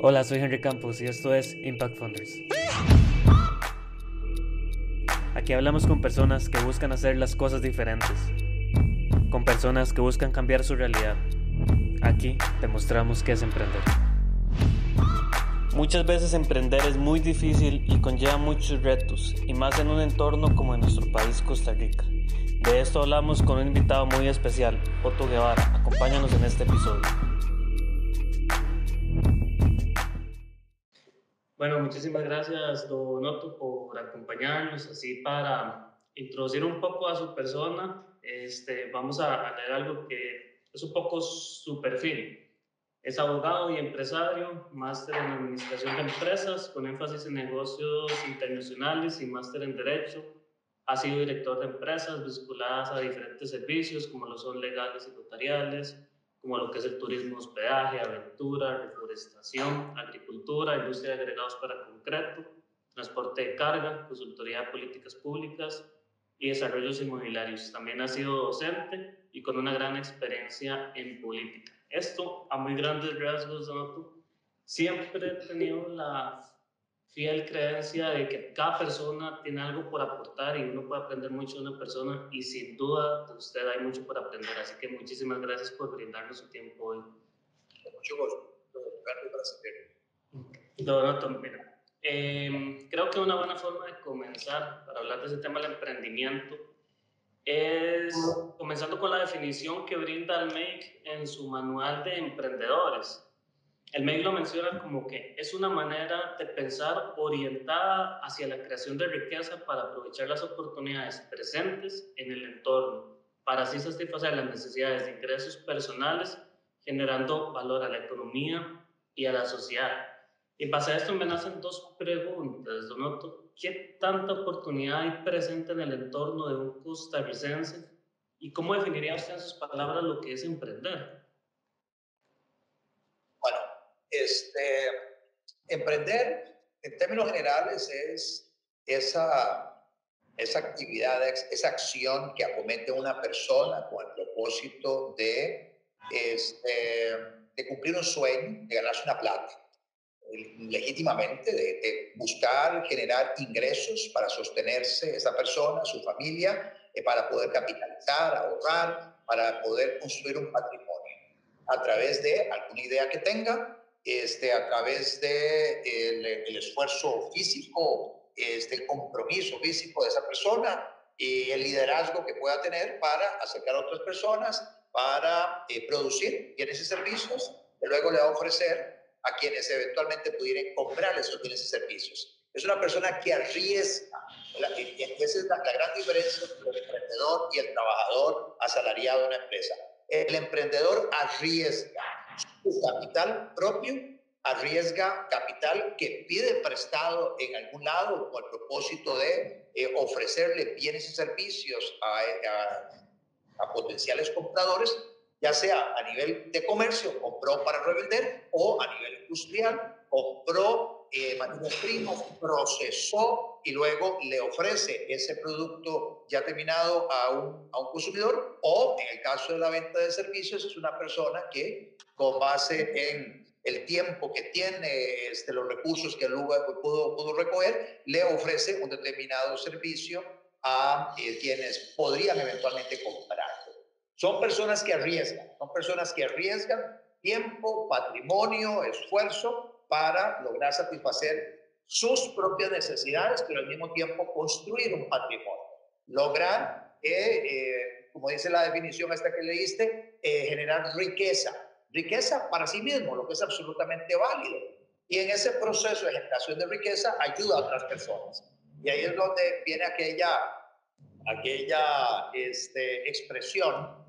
Hola, soy Henry Campos y esto es Impact Funders. Aquí hablamos con personas que buscan hacer las cosas diferentes, con personas que buscan cambiar su realidad. Aquí te mostramos qué es emprender. Muchas veces emprender es muy difícil y conlleva muchos retos, y más en un entorno como en nuestro país Costa Rica. De esto hablamos con un invitado muy especial, Otto Guevara. Acompáñanos en este episodio. Muchísimas gracias, Don Otto, por acompañarnos, así para introducir un poco a su persona. Este, vamos a leer algo que es un poco su perfil. Es abogado y empresario, máster en Administración de Empresas, con énfasis en negocios internacionales y máster en Derecho. Ha sido director de empresas vinculadas a diferentes servicios, como lo son legales y notariales, como lo que es el turismo, hospedaje, aventura, reforestación, agricultura, industria de agregados para concreto, transporte de carga, consultoría de políticas públicas y desarrollos inmobiliarios. También ha sido docente y con una gran experiencia en política. Esto, a muy grandes rasgos, Donato, siempre he tenido la fiel creencia de que cada persona tiene algo por aportar y uno puede aprender mucho de una persona y sin duda de usted hay mucho por aprender. Así que muchísimas gracias por brindarnos su tiempo hoy. Con mucho gusto. Donato, mira, eh, creo que una buena forma de comenzar para hablar de ese tema del emprendimiento es comenzando con la definición que brinda el MAKE en su manual de emprendedores. El MAKE lo menciona como que es una manera de pensar orientada hacia la creación de riqueza para aprovechar las oportunidades presentes en el entorno, para así satisfacer las necesidades de ingresos personales, generando valor a la economía y a la sociedad. Y base a esto me nacen dos preguntas. ¿Qué tanta oportunidad hay presente en el entorno de un costarricense? ¿Y cómo definiría usted en sus palabras lo que es emprender? Este, emprender en términos generales es esa, esa actividad, esa acción que acomete una persona con el propósito de, este, de cumplir un sueño, de ganarse una plata legítimamente de, buscar generar ingresos para sostenerse esa persona, su familia, eh, para poder capitalizar, ahorrar, para poder construir un patrimonio. A través de alguna idea que tenga, este, a través de el, esfuerzo físico, este, el compromiso físico de esa persona y el liderazgo que pueda tener para acercar a otras personas, para eh, producir bienes y servicios que luego le va a ofrecer a quienes eventualmente pudieran comprar esos bienes y servicios. Es una persona que arriesga. Y esa es la, gran diferencia entre el emprendedor y el trabajador asalariado de una empresa. El emprendedor arriesga su capital propio, arriesga capital que pide prestado en algún lado con el propósito de eh, ofrecerle bienes y servicios a, a potenciales compradores ya sea a nivel de comercio, compró para revender, o a nivel industrial, compró eh, materias primas, procesó y luego le ofrece ese producto ya terminado a un, a un consumidor, o en el caso de la venta de servicios, es una persona que con base en el tiempo que tiene, este, los recursos que luego pudo, pudo recoger, le ofrece un determinado servicio a eh, quienes podrían eventualmente comprar. Son personas que arriesgan, son personas que arriesgan tiempo, patrimonio, esfuerzo para lograr satisfacer sus propias necesidades, pero al mismo tiempo construir un patrimonio. Lograr, eh, como dice la definición esta que leíste, eh, generar riqueza. Riqueza para sí mismo, lo que es absolutamente válido. Y en ese proceso de generación de riqueza ayuda a otras personas. Y ahí es donde viene aquella aquella este, expresión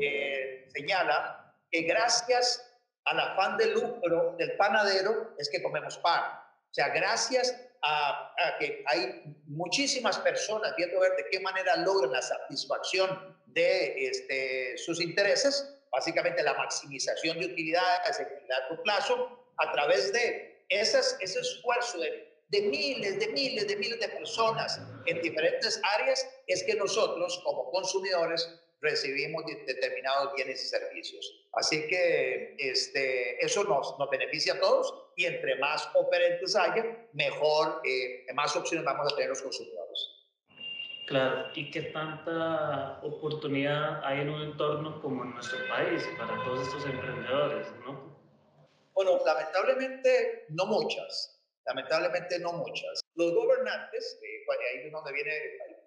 eh, señala que gracias al afán de lucro del panadero es que comemos pan. O sea, gracias a, que hay muchísimas personas viendo ver de qué manera logran la satisfacción de este, sus intereses, básicamente la maximización de utilidades en largo plazo, a través de esas, ese esfuerzo de de miles, de miles, de miles de personas en diferentes áreas, es que nosotros como consumidores recibimos determinados bienes y servicios. Así que este, eso nos, nos beneficia a todos y entre más operantes haya, mejor, eh, más opciones vamos a tener los consumidores. Claro, ¿y qué tanta oportunidad hay en un entorno como en nuestro país para todos estos emprendedores, no? Bueno, lamentablemente no muchas, lamentablemente no muchas. Los gobernantes, eh, ahí es donde viene,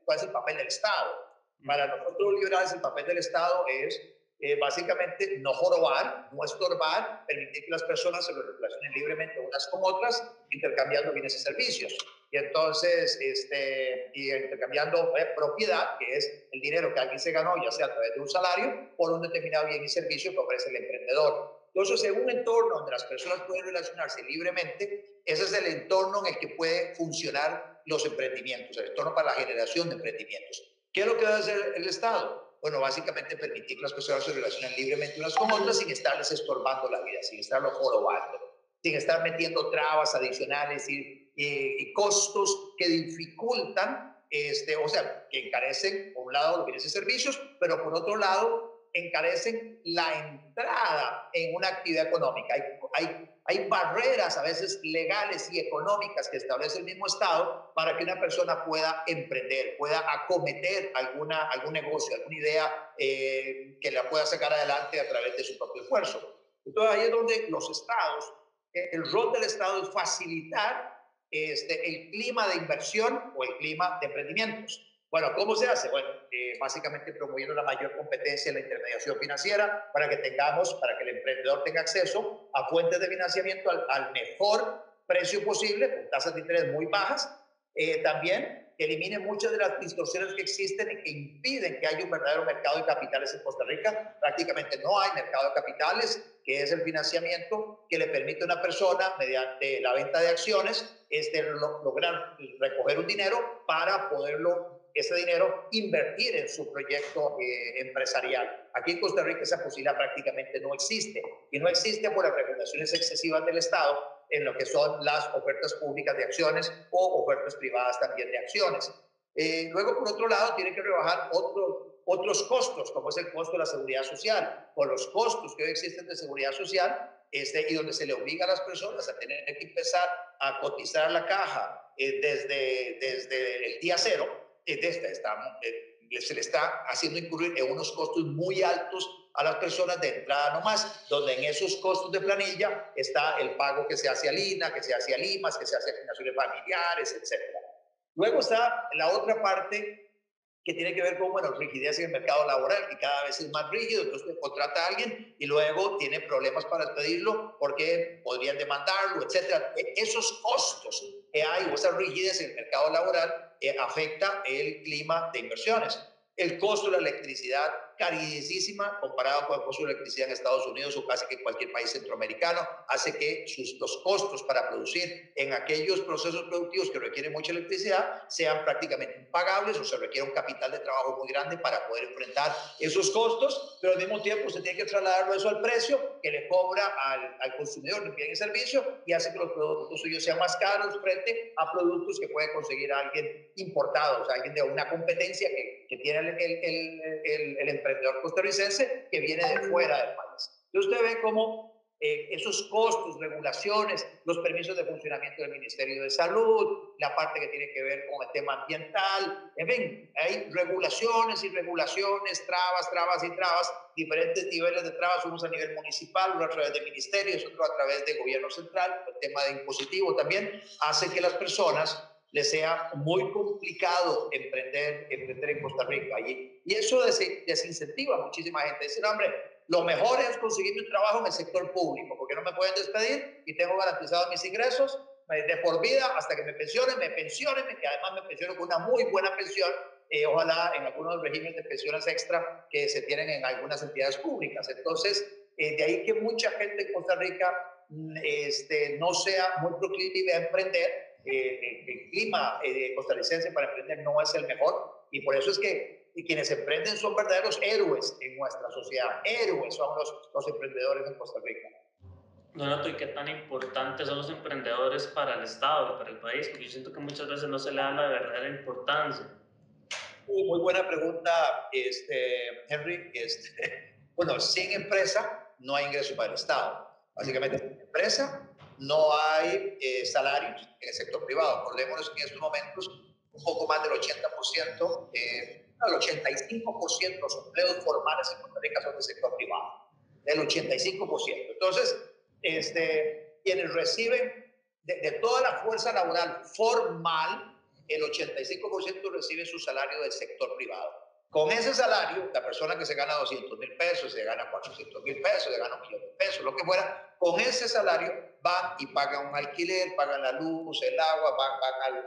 cuál es el papel del Estado. Para nosotros liberales el papel del Estado es eh, básicamente no jorobar, no estorbar, permitir que las personas se relacionen libremente unas con otras, intercambiando bienes y servicios. Y entonces, este, y intercambiando eh, propiedad, que es el dinero que alguien se ganó, ya sea a través de un salario, por un determinado bien y servicio que ofrece el emprendedor. Entonces, en un entorno donde las personas pueden relacionarse libremente, ese es el entorno en el que puede funcionar los emprendimientos, el entorno para la generación de emprendimientos. ¿Qué es lo que debe hacer el Estado? Bueno, básicamente permitir que las personas se relacionen libremente unas con otras sin estarles estorbando la vida, sin estarlo jorobando, sin estar metiendo trabas adicionales y, y, costos que dificultan, este, o sea, que encarecen, por un lado, los bienes y servicios, pero por otro lado, encarecen la entrada en una actividad económica. Hay, hay hay barreras a veces legales y económicas que establece el mismo Estado para que una persona pueda emprender, pueda acometer alguna, algún negocio, alguna idea eh, que la pueda sacar adelante a través de su propio esfuerzo. Entonces ahí es donde los estados, el rol del Estado es facilitar este, el clima de inversión o el clima de emprendimientos. Bueno, ¿cómo se hace? Bueno, eh, básicamente promoviendo la mayor competencia en la intermediación financiera para que tengamos, para que el emprendedor tenga acceso a fuentes de financiamiento al, mejor precio posible, con tasas de interés muy bajas. Eh, también que elimine muchas de las distorsiones que existen y que impiden que haya un verdadero mercado de capitales en Costa Rica. Prácticamente no hay mercado de capitales, que es el financiamiento que le permite a una persona, mediante la venta de acciones, este, lograr recoger un dinero para poderlo ese dinero invertir en su proyecto eh, empresarial. Aquí en Costa Rica esa posibilidad prácticamente no existe y no existe por las regulaciones excesivas del Estado en lo que son las ofertas públicas de acciones o ofertas privadas también de acciones. Eh, luego, por otro lado, tiene que rebajar otros, otros costos, como es el costo de la seguridad social, o los costos que hoy existen de seguridad social, este, y donde se le obliga a las personas a tener que empezar a cotizar la caja eh, desde, desde el día cero, de esta, eh, se le está haciendo incurrir en unos costos muy altos a las personas de entrada nomás, donde en esos costos de planilla está el pago que se hace a Lina, que se hace a Limas, que se hace a asignaciones familiares, etc. Luego está la otra parte que tiene que ver con, bueno, rigidez en el mercado laboral, que cada vez es más rígido, entonces contrata a alguien y luego tiene problemas para despedirlo porque podrían demandarlo, etcétera. E, esos costos que hay o esa rigidez en el mercado laboral eh, afecta el clima de inversiones. El costo de la electricidad carísima comparado con costo de electricidad en Estados Unidos o casi que cualquier país centroamericano, hace que sus, los costos para producir en aquellos procesos productivos que requieren mucha electricidad sean prácticamente impagables o se requiere un capital de trabajo muy grande para poder enfrentar esos costos, pero al mismo tiempo se tiene que trasladarlo eso al precio que le cobra al, al consumidor de bien y servicio y hace que los productos suyos sean más caros frente a productos que puede conseguir alguien importado, o sea, alguien de una competencia que, que tiene el, el, el, el emprendedor costarricense que viene de fuera del país. Y usted ve cómo eh, esos costos, regulaciones, los permisos de funcionamiento del Ministerio de Salud, la parte que tiene que ver con el tema ambiental, en fin, hay regulaciones y regulaciones, trabas, trabas y trabas, diferentes niveles de trabas, unos a nivel municipal, uno a través de ministerios, otro a través de gobierno central, el tema de impositivo también, hace que las personas le sea muy complicado emprender, emprender en Costa Rica. Y, y eso desincentiva a muchísima gente. Dicen, hombre, lo mejor es conseguir un trabajo en el sector público, porque no me pueden despedir y tengo garantizados mis ingresos de por vida hasta que me pensione, me pensione, que además me pensiono con una muy buena pensión, eh, ojalá en algunos regímenes de pensiones extra que se tienen en algunas entidades públicas. Entonces, eh, de ahí que mucha gente en Costa Rica mm, este, no sea muy proclive a emprender eh, el clima eh, costarricense para emprender no es el mejor y por eso es que quienes emprenden son verdaderos héroes en nuestra sociedad, héroes son los, los emprendedores en Costa Rica. Donato, ¿y qué tan importantes son los emprendedores para el Estado, para el país? Porque yo siento que muchas veces no se le da la verdadera importancia. Muy buena pregunta, este, Henry. Este, bueno, sin empresa no hay ingreso para el Estado. Básicamente, sin empresa no hay eh, salarios en el sector privado. Acordémonos que en estos momentos un poco más del 80%, eh, el 85% de los empleos formales en Costa Rica son del sector privado. Del 85%. Entonces, este, quienes reciben de, de toda la fuerza laboral formal, el 85% recibe su salario del sector privado. Con ese salario, la persona que se gana 200 mil pesos, se gana 400 mil pesos, se gana un millón de pesos, lo que fuera, con ese salario van y pagan un alquiler, pagan la luz, el agua, van,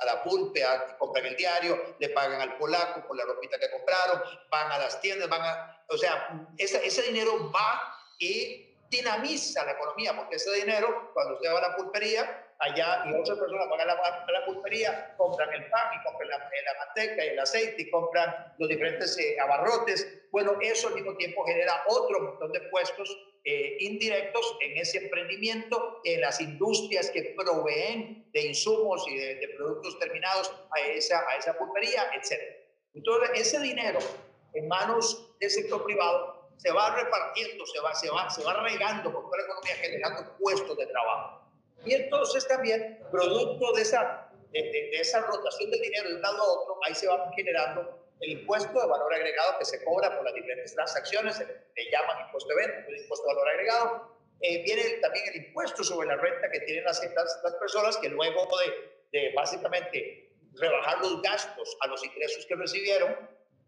a, la pulpe, compran el diario, le pagan al polaco por la ropita que compraron, van a las tiendas, van a... O sea, ese, ese dinero va y dinamiza la economía, porque ese dinero, cuando usted va a la pulpería, allá y otras personas van a la, la pulpería, compran el pan y compran la, la, manteca y el aceite y compran los diferentes eh, abarrotes. Bueno, eso al mismo tiempo genera otro montón de puestos eh, indirectos en ese emprendimiento, en las industrias que proveen de insumos y de, productos terminados a esa, a esa pulpería, etc. Entonces, ese dinero en manos del sector privado se va repartiendo, se va, se va, se va regando por toda la economía, generando puestos de trabajo. Y entonces también, producto de esa, de, esa rotación del dinero de un lado a otro, ahí se va generando el impuesto de valor agregado que se cobra por las diferentes transacciones, le llaman impuesto de venta, el impuesto de valor agregado. Eh, viene también el impuesto sobre la renta que tienen las, las, personas que luego de, de básicamente rebajar los gastos a los ingresos que recibieron,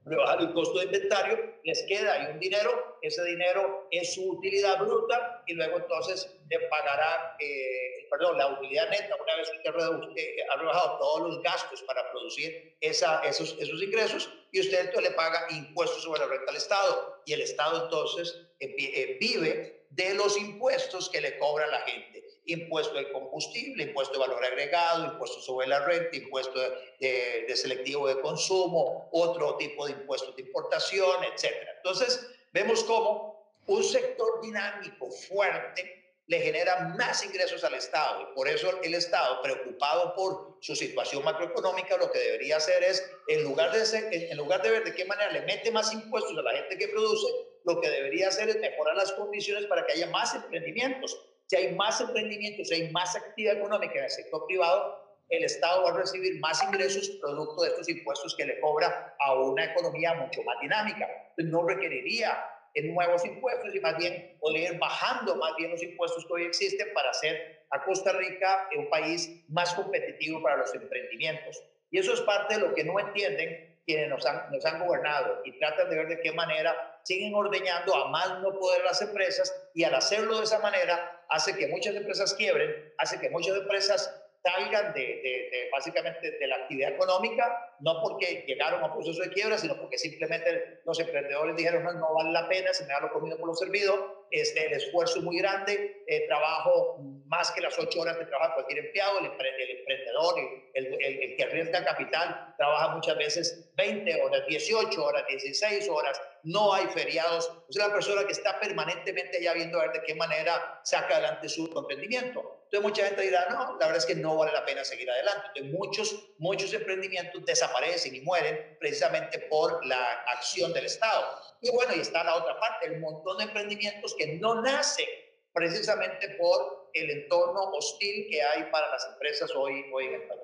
rebajar el costo de inventario, les queda ahí un dinero, ese dinero es su utilidad bruta y luego entonces le pagará, eh, perdón, la utilidad neta una vez que usted ha rebajado todos los gastos para producir esa, esos, esos ingresos y usted entonces le paga impuestos sobre la renta al Estado. Y el Estado entonces eh, eh, vive de los impuestos que le cobra la gente impuesto del combustible, impuesto de valor agregado, impuesto sobre la renta, impuesto de, selectivo de consumo, otro tipo de impuestos de importación, etc. Entonces, vemos cómo un sector dinámico fuerte le genera más ingresos al Estado y por eso el Estado, preocupado por su situación macroeconómica, lo que debería hacer es, en lugar de, en lugar de ver de qué manera le mete más impuestos a la gente que produce, lo que debería hacer es mejorar las condiciones para que haya más emprendimientos si hay más emprendimientos, si hay más actividad económica en el sector privado, el Estado va a recibir más ingresos producto de estos impuestos que le cobra a una economía mucho más dinámica. no requeriría nuevos impuestos y más bien podría ir bajando más bien los impuestos que hoy existen para hacer a Costa Rica un país más competitivo para los emprendimientos. Y eso es parte de lo que no entienden quienes nos han, nos han gobernado y tratan de ver de qué manera siguen ordeñando a más no poder las empresas y al hacerlo de esa manera hace que muchas empresas quiebren, hace que muchas empresas salgan de, de, básicamente de la actividad económica, no porque llegaron a un proceso de quiebra, sino porque simplemente los emprendedores dijeron, no, no vale la pena, se me da lo comido por lo servido, este, el esfuerzo es muy grande, eh, trabajo más que las ocho horas que trabaja cualquier empleado, el, emprendedor, el, el, el, que arriesga capital, trabaja muchas veces 20 horas, 18 horas, 16 horas, no hay feriados, es una persona que está permanentemente ya viendo a ver de qué manera saca adelante su emprendimiento. Entonces mucha gente dirá, no, la verdad es que no vale la pena seguir adelante. Entonces muchos, muchos emprendimientos desaparecen y mueren precisamente por la acción del Estado. Y bueno, y está la otra parte, el montón de emprendimientos que no nacen precisamente por el entorno hostil que hay para las empresas hoy, hoy en el país.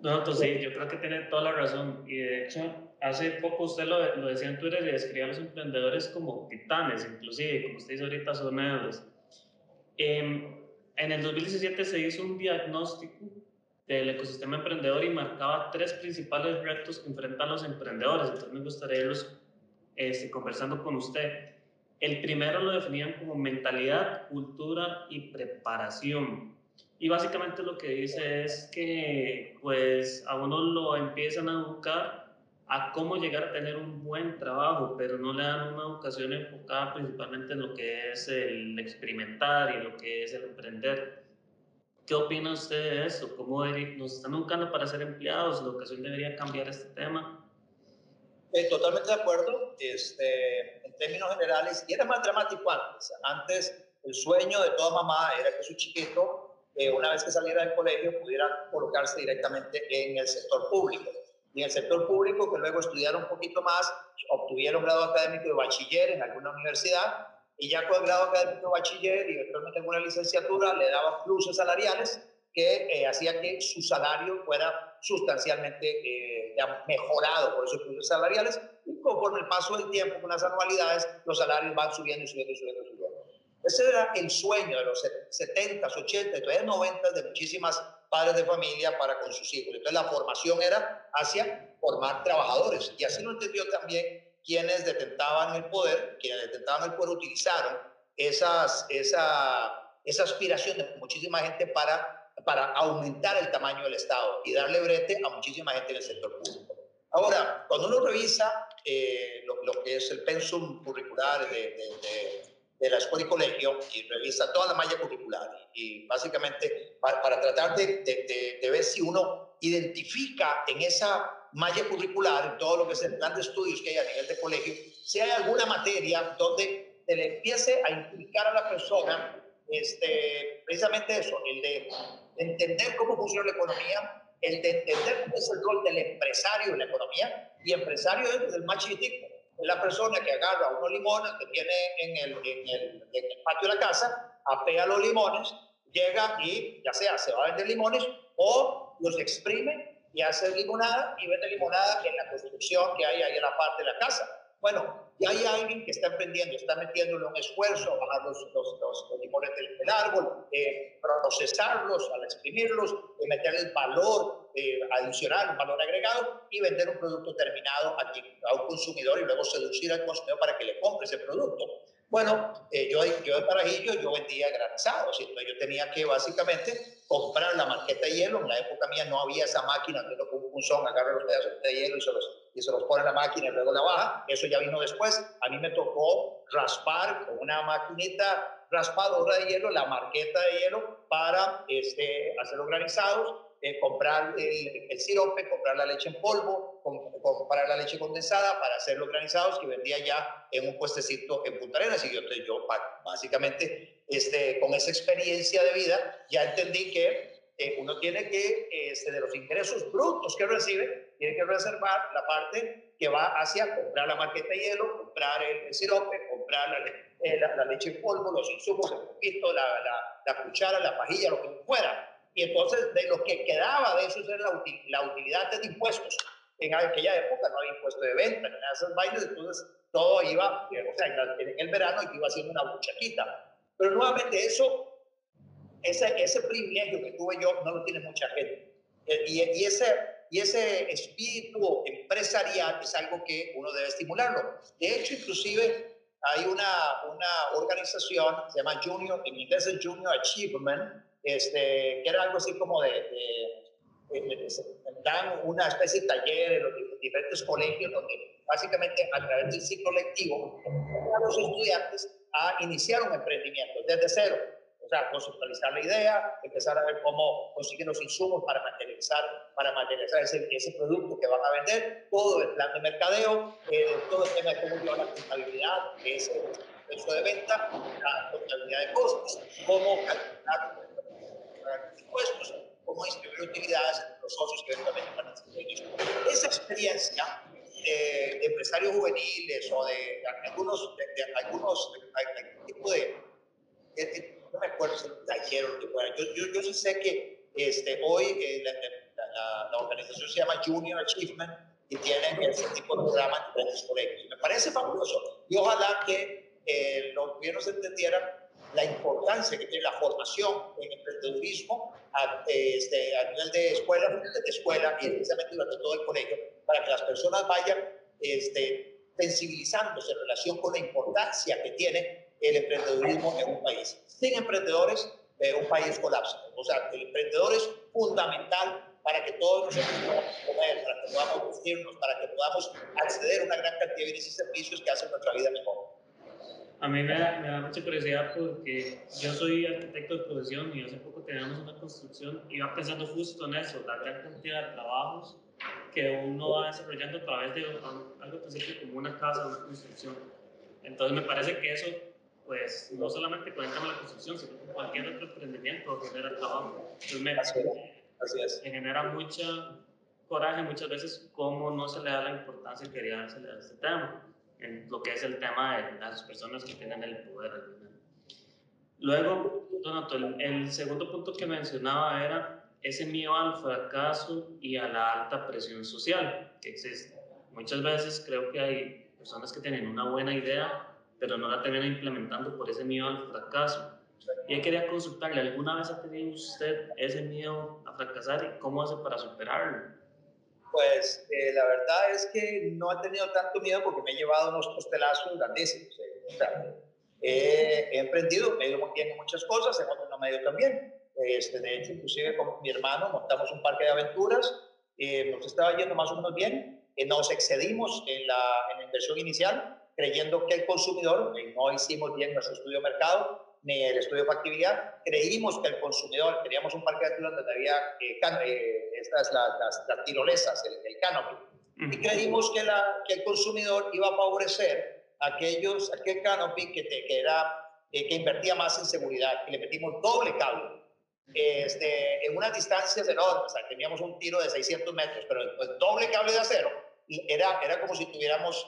No, entonces sí, yo creo que tiene toda la razón. Y de hecho, hace poco usted lo, lo decía en Twitter y describía a los emprendedores como titanes, inclusive, como usted dice ahorita, son héroes. Eh, en el 2017 se hizo un diagnóstico del ecosistema emprendedor y marcaba tres principales retos que enfrentan los emprendedores. Entonces me gustaría irlos este, conversando con usted. El primero lo definían como mentalidad, cultura y preparación. Y básicamente lo que dice es que pues a uno lo empiezan a educar a cómo llegar a tener un buen trabajo, pero no le dan una educación enfocada principalmente en lo que es el experimentar y lo que es el emprender. ¿Qué opina usted de eso? ¿Cómo nos están educando para ser empleados? ¿La educación debería cambiar este tema? Eh, totalmente de acuerdo. Este, términos generales, y era más dramático antes. Antes, el sueño de toda mamá era que su chiquito, eh, una vez que saliera del colegio, pudiera colocarse directamente en el sector público y en el sector público que luego estudiaron un poquito más, obtuvieron grado académico de bachiller en alguna universidad y ya con el grado académico de bachiller y eventualmente en una licenciatura le daban pluses salariales que eh, hacía que su salario fuera sustancialmente eh, mejorado por esos pluses salariales y conforme el paso del tiempo con las anualidades los salarios van subiendo y subiendo y subiendo. Y subiendo. Ese era el sueño de los 70s, 80 y todavía 90 de muchísimas padres de familia para con sus hijos. Entonces la formación era hacia formar trabajadores y así lo entendió también quienes detentaban el poder, quienes detentaban el poder utilizaron esas, esa, esa aspiración de muchísima gente para, para aumentar el tamaño del Estado y darle brete a muchísima gente en el sector público. Ahora, cuando uno revisa eh, lo, lo, que es el pensum curricular de, de, de, la escuela y colegio y revisa toda la malla curricular y, básicamente para, para tratar de, de ver si uno identifica en esa malla curricular, en todo lo que es el plan de estudios que hay a nivel de colegio, si hay alguna materia donde se le empiece a implicar a la persona este, precisamente eso, el de entender cómo funciona la economía, el de entender cómo es el rol del empresario en la economía, y empresario es el más chiquitico, es la persona que agarra unos limones que tiene en el, en el, en el patio de la casa, apea los limones, llega y ya sea se va a vender limones o los exprime y hace limonada y vende limonada en la construcción que hay ahí en la parte de la casa. Bueno, ya hay alguien que está emprendiendo, está metiéndole un esfuerzo a bajar los, los, los, limones del, árbol, eh, procesarlos, al exprimirlos, eh, meterle el valor eh, adicional, un valor agregado y vender un producto terminado a, a un consumidor y luego seducir al consumidor para que le compre ese producto. Bueno, eh, yo, yo de Parajillo yo vendía granizados, entonces yo tenía que básicamente comprar la marqueta de hielo. En la época mía no había esa máquina uno con un punzón agarra los pedazos de hielo y se, los, y se los pone en la máquina y luego la baja. Eso ya vino después. A mí me tocó raspar con una maquinita raspadora de hielo la marqueta de hielo para este, hacer los granizados eh, comprar el, el, sirope, comprar la leche en polvo, comprar la leche condensada para hacer los granizados que vendía ya en un puestecito en Punta Arenas. Y yo, yo básicamente, este, con esa experiencia de vida, ya entendí que eh, uno tiene que, este, de los ingresos brutos que recibe, tiene que reservar la parte que va hacia comprar la marqueta de hielo, comprar el, sirope, comprar la, eh, la, leche en polvo, los insumos, el poquito, la cuchara, la pajilla, lo que fuera y entonces de lo que quedaba de eso era la, util, la utilidad de impuestos. En aquella época no había impuesto de venta, de esos bailes, entonces todo iba, o sea, en el verano iba haciendo una buchaquita. Pero nuevamente eso, ese, ese privilegio que tuve yo no lo tiene mucha gente. Eh, y, y, ese, y ese espíritu empresarial es algo que uno debe estimularlo. De hecho, inclusive hay una, una organización, se llama Junior, en inglés es Junior Achievement, este, que era algo así como de, de, de, de dan una especie de taller en los diferentes colegios donde básicamente a través del ciclo lectivo a los estudiantes a iniciar un emprendimiento desde cero. O sea, conceptualizar la idea, empezar a ver cómo consiguen los insumos para materializar, para materializar ese, ese producto que van a vender, todo el plan de mercadeo, eh, todo el tema de cómo llevar la contabilidad, que es el proceso de venta, la contabilidad de costos, cómo calcular impuestos, cómo distribuir utilidades entre los socios que eventualmente participan Esa experiencia de, de, empresarios juveniles o de, de algunos, de, de algunos tipo de, no me acuerdo si taller o que fuera. Yo, yo, yo sí sé que este, hoy eh, la, la, la, organización se llama Junior Achievement y tienen ese tipo de programas en diferentes colegios. Me parece fabuloso y ojalá que eh, los gobiernos entendieran la importancia que tiene la formación en emprendedurismo a, este, a nivel de escuela, de escuela y especialmente durante todo el colegio, para que las personas vayan este, sensibilizándose en relación con la importancia que tiene el emprendedurismo en un país. Sin emprendedores, eh, un país colapsa. O sea, el emprendedor es fundamental para que todos nosotros podamos comer, para que podamos vestirnos, para que podamos acceder a una gran cantidad de bienes y servicios que hacen nuestra vida mejor. A mí me da, me da, mucha curiosidad porque yo soy arquitecto de profesión y hace poco teníamos una construcción y iba pensando justo en eso, la gran cantidad de trabajos que uno va desarrollando a través de algo tan simple como una casa una construcción. Entonces me parece que eso, pues, no solamente con el tema de la construcción, sino con cualquier otro emprendimiento genera trabajo. Entonces me, así es. Me genera mucha, coraje muchas veces cómo no se le da la importancia que quería dársele a este tema, en lo que es el tema de las personas que tienen el poder. Luego, Donato, el, el segundo punto que mencionaba era ese miedo al fracaso y a la alta presión social que existe. Muchas veces creo que hay personas que tienen una buena idea, pero no la terminan implementando por ese miedo al fracaso. Y quería consultarle, ¿alguna vez ha tenido usted ese miedo a fracasar y cómo hace para superarlo? Pues eh, la verdad es que no he tenido tanto miedo porque me he llevado unos postelazos grandísimos. Eh, he emprendido, me he ido bien en muchas cosas, en otros no me he ido tan bien. Este, de hecho, inclusive con mi hermano montamos un parque de aventuras, eh, nos estaba yendo más o menos bien, eh, nos excedimos en la, en la inversión inicial, creyendo que el consumidor, eh, no hicimos bien nuestro estudio de mercado, ni el estudio de factibilidad, creímos que el consumidor, teníamos un parque de aventuras donde había eh, estas, las, las, tirolesas, el, el canopy, y creímos que, la, que el consumidor iba a favorecer aquellos, aquel canopy que, te, que, era, que invertía más en seguridad, y le metimos doble cable este, en unas distancias enormes, o sea, teníamos un tiro de 600 metros, pero pues, doble cable de acero, y era, era como si tuviéramos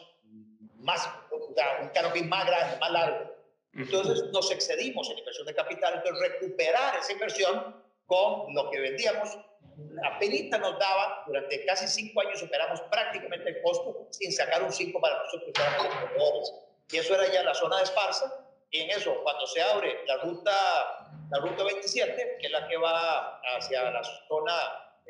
más, un canopy más grande, más largo. Entonces nos excedimos en inversión de capital, entonces recuperar esa inversión con lo que vendíamos, apenas nos daba, durante casi cinco años superamos prácticamente el costo sin sacar un 5 para nosotros Y eso era ya la zona de Esparza, y en eso, cuando se abre la ruta, la ruta 27, que es la que va hacia la zona,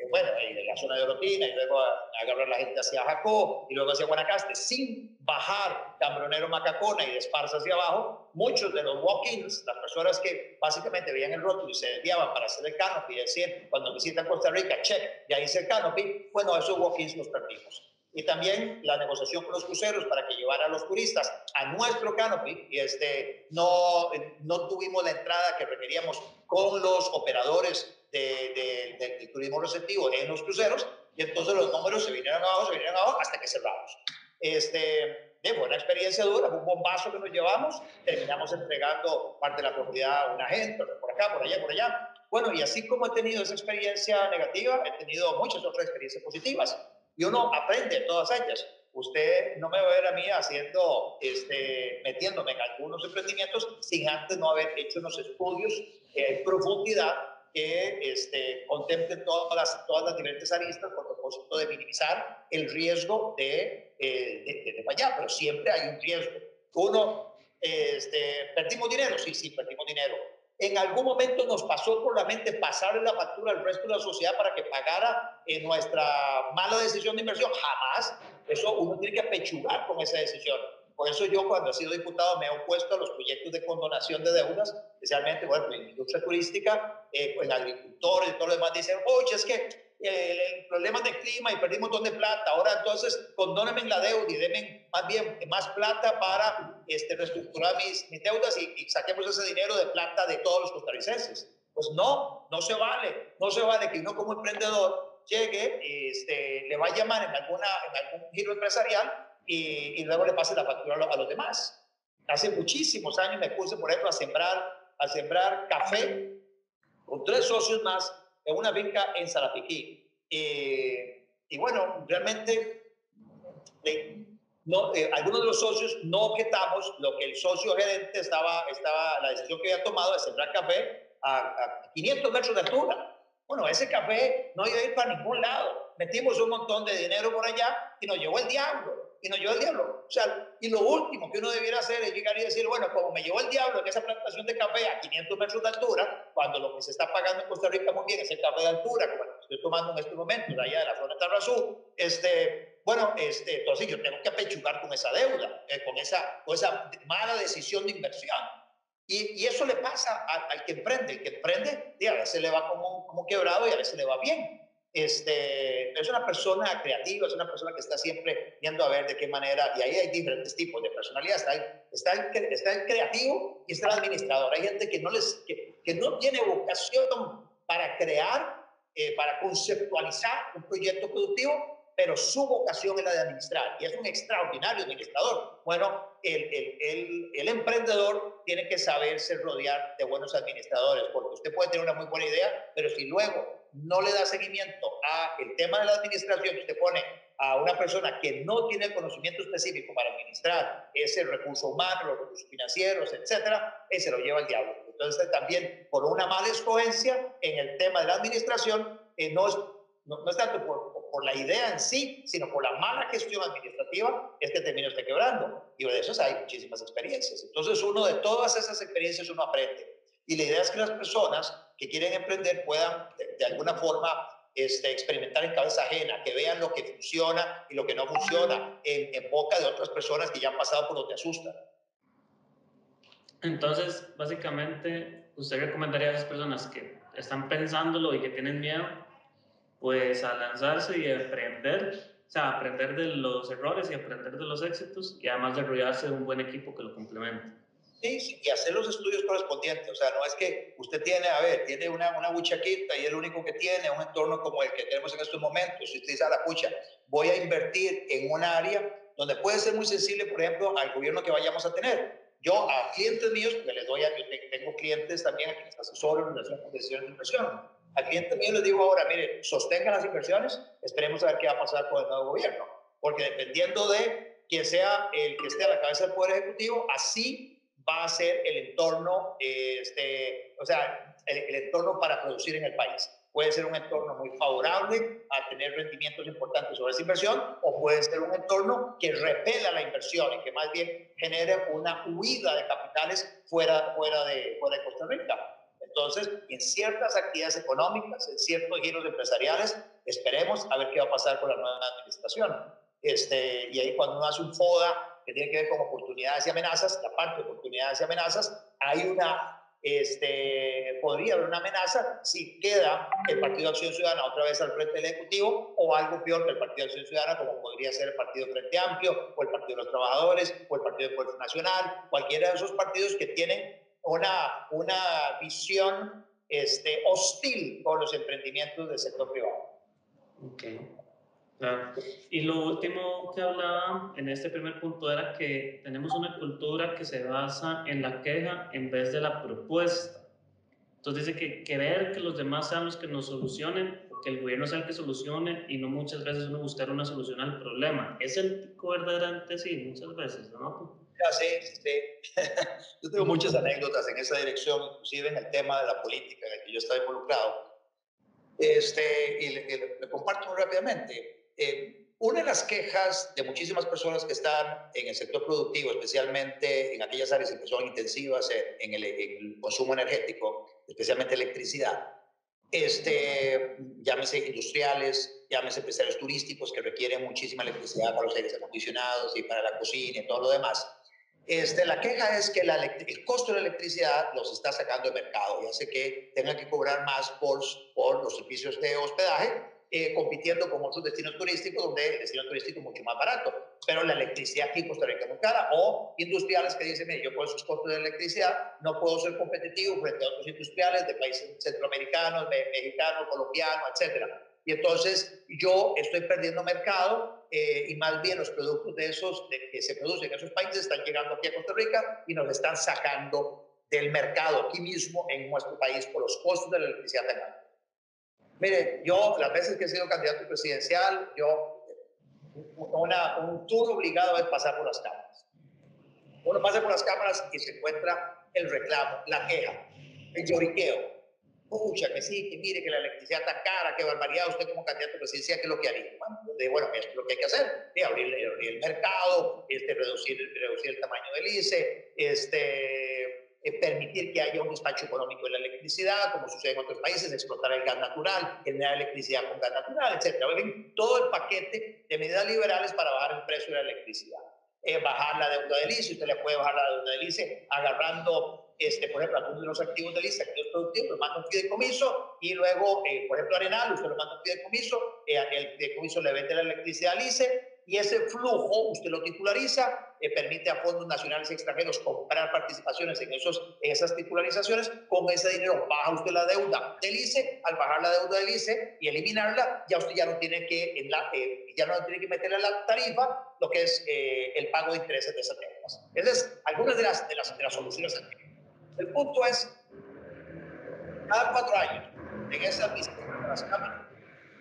bueno, de la zona de Orotina, y luego agarrar la gente hacia Jacó, y luego hacia Guanacaste, sin bajar Cambronero Macacona y de Esparza hacia abajo, muchos de los walk-ins, las personas que básicamente veían el rótulo y se desviaban para hacer el canopy, y decir, cuando visitan Costa Rica, check, ya hice el canopy, bueno, esos walk-ins los perdimos. Y también la negociación con los cruceros para que llevara a los turistas a nuestro canopy y este, no, no tuvimos la entrada que requeríamos con los operadores de, del turismo receptivo en los cruceros y entonces los números se vinieron abajo, se vinieron abajo hasta que cerramos. Este, de buena experiencia dura, un bombazo que nos llevamos, terminamos entregando parte de la propiedad a una gente, por acá, por allá, por allá. Bueno, y así como he tenido esa experiencia negativa, he tenido muchas otras experiencias positivas y uno aprende todas ellas. Usted no me va a ver a mí haciendo, este, metiéndome en algunos emprendimientos sin antes no haber hecho unos estudios en profundidad que este, contemplen todas las, todas las diferentes aristas con propósito de minimizar el riesgo de, eh, de, de, fallar, pero siempre hay un riesgo. Uno, este, ¿perdimos dinero? Sí, sí, perdimos dinero en algún momento nos pasó por la mente pasarle la factura al resto de la sociedad para que pagara en nuestra mala decisión de inversión. Jamás. Eso uno tiene que apechugar con esa decisión. Por eso yo cuando he sido diputado me he opuesto a los proyectos de condonación de deudas, especialmente bueno, en la industria turística, eh, en agricultores y todo lo demás. Dicen, oye, es que el, problema de clima y perdí un montón de plata. Ahora entonces condónenme la deuda y denme más bien más plata para este, reestructurar mis, mis deudas y, saquemos ese dinero de plata de todos los costarricenses. Pues no, no se vale. No se vale que uno como emprendedor llegue, este, le va a llamar en, alguna, en algún giro empresarial y, y luego le pase la factura a, a los demás. Hace muchísimos años me puse, por ejemplo, a sembrar, a sembrar café con tres socios más en una finca en Salapiquí. y bueno, realmente no, eh, algunos de los socios no objetamos lo que el socio gerente estaba, estaba la decisión que había tomado de sembrar café a, a 500 metros de altura. Bueno, ese café no iba a ir para ningún lado. Metimos un montón de dinero por allá y nos llevó el diablo y nos llevó el diablo. O sea, y lo último que uno debiera hacer es llegar y decir, bueno, como me llevó el diablo en esa plantación de café a 500 metros de altura, cuando lo que se está pagando en Costa Rica muy bien es el café de altura, como estoy tomando en este momento, de allá de la zona de Tarrazú, este, bueno, este, entonces yo tengo que apechugar con esa deuda, eh, con, esa, con esa mala decisión de inversión. Y, y eso le pasa al, que emprende. El que emprende, y a veces le va como, como quebrado y a veces le va bien este, es una persona creativa, es una persona que está siempre viendo a ver de qué manera, y ahí hay diferentes tipos de personalidad, está está el, creativo y está el administrador. Hay gente que no, les, que, no tiene vocación para crear, eh, para conceptualizar un proyecto productivo, pero su vocación es la de administrar y es un extraordinario administrador. Bueno, el, el, emprendedor tiene que saberse rodear de buenos administradores, porque usted puede tener una muy buena idea, pero si luego no le da seguimiento a el tema de la administración, usted pone a una persona que no tiene el conocimiento específico para administrar ese recurso humano, los recursos financieros, etcétera, ese lo lleva al diablo. Entonces, también por una mala escogencia en el tema de la administración, eh, no, es, no, es tanto por, la idea en sí, sino por la mala gestión administrativa, es que termina usted quebrando. Y de eso hay muchísimas experiencias. Entonces, uno de todas esas experiencias uno aprende. Y la idea es que las personas que quieren emprender puedan, de alguna forma, este, experimentar en cabeza ajena, que vean lo que funciona y lo que no funciona en, boca de otras personas que ya han pasado por lo que asusta. Entonces, básicamente, usted recomendaría a esas personas que están pensándolo y que tienen miedo, pues a lanzarse y a aprender, o sea, aprender de los errores y aprender de los éxitos y además de rodearse de un buen equipo que lo complemente. Sí, y hacer los estudios correspondientes. O sea, no es que usted tiene, a ver, tiene una, una buchaquita y es el único que tiene un entorno como el que tenemos en estos momentos. Si usted dice a la pucha, voy a invertir en un área donde puede ser muy sensible, por ejemplo, al gobierno que vayamos a tener. Yo a clientes míos, porque les doy a, yo tengo clientes también a quienes asesoro en relación con decisiones de inversión. A clientes míos les digo ahora, mire, sostengan las inversiones, esperemos a ver qué va a pasar con el nuevo gobierno. Porque dependiendo de quién sea el que esté a la cabeza del Poder Ejecutivo, así va a ser el entorno, este, o sea, el, entorno para producir en el país. Puede ser un entorno muy favorable a tener rendimientos importantes sobre esa inversión o puede ser un entorno que repela la inversión y que más bien genere una huida de capitales fuera, fuera, de, fuera de Costa Rica. Entonces, en ciertas actividades económicas, en ciertos giros empresariales, esperemos a ver qué va a pasar con la nueva administración. Este, y ahí cuando uno hace un FODA que tiene que ver con oportunidades y amenazas, la parte de oportunidades y amenazas, hay una, este, podría haber una amenaza si queda el Partido de Acción Ciudadana otra vez al frente del Ejecutivo o algo peor que el Partido de Acción Ciudadana, como podría ser el Partido Frente Amplio o el Partido de los Trabajadores o el Partido de Fuerza Nacional, cualquiera de esos partidos que tienen una, una visión este, hostil con los emprendimientos del sector privado. Okay. Y lo último que hablaba en este primer punto era que tenemos una cultura que se basa en la queja en vez de la propuesta. Entonces dice que querer que los demás sean los que nos solucionen, que el gobierno sea el que solucione y no muchas veces uno buscar una solución al problema. Es el pico verdaderamente sí, muchas veces, ¿no? Ya sé, sí. Yo tengo muchas anécdotas en esa dirección, inclusive en el tema de la política en el que yo estaba involucrado. Este, y le, le comparto muy rápidamente eh, una de las quejas de muchísimas personas que están en el sector productivo, especialmente en aquellas áreas que son intensivas en el, consumo energético, especialmente electricidad, este, llámese industriales, llámese empresarios turísticos que requieren muchísima electricidad para los aires acondicionados y para la cocina y todo lo demás. Este, la queja es que el costo de la electricidad los está sacando del mercado y hace que tengan que cobrar más por, por los servicios de hospedaje eh, compitiendo con otros destinos turísticos donde el destino turístico es mucho más barato. Pero la electricidad aquí en Costa Rica es muy cara. O industriales que dicen, mire, yo por esos costos de electricidad no puedo ser competitivo frente a otros industriales de países centroamericanos, mexicanos, colombianos, etc. Y entonces yo estoy perdiendo mercado eh, y más bien los productos de esos de, que se producen en esos países están llegando aquí a Costa Rica y nos están sacando del mercado aquí mismo en nuestro país por los costos de la electricidad tan altos. Mire, yo las veces que he sido candidato presidencial, yo, una, un tour obligado es pasar por las cámaras. Uno pasa por las cámaras y se encuentra el reclamo, la queja, el lloriqueo. Pucha, que sí, que mire que la electricidad está cara, qué barbaridad, usted como candidato presidencial, ¿qué es lo que haría? Bueno, bueno, esto es lo que hay que hacer, abrir, abrir, el mercado, este, reducir, reducir el tamaño del ICE, este, permitir que haya un despacho económico de la electricidad, como sucede en otros países, explotar el gas natural, generar electricidad con gas natural, etc. Todo el paquete de medidas liberales para bajar el precio de la electricidad. Eh, bajar la deuda del ICE, usted le puede bajar la deuda del ICE agarrando, este, por ejemplo, algunos de los activos del ICE, activos productivos, los manda un fideicomiso y luego, eh, por ejemplo, Arenal, usted lo manda un fideicomiso, el fideicomiso le vende la electricidad al ICE y ese flujo usted lo titulariza, eh, permite a fondos nacionales y extranjeros comprar participaciones en, esos, esas titularizaciones, con ese dinero baja usted la deuda del ICE, al bajar la deuda del ICE y eliminarla, ya usted ya no tiene que, en la, eh, ya no tiene que meterle a la tarifa lo que es eh, el pago de intereses de esas deudas. Esas es algunas de las, de las, de las soluciones El punto es, cada cuatro años, en esa misma las cámaras.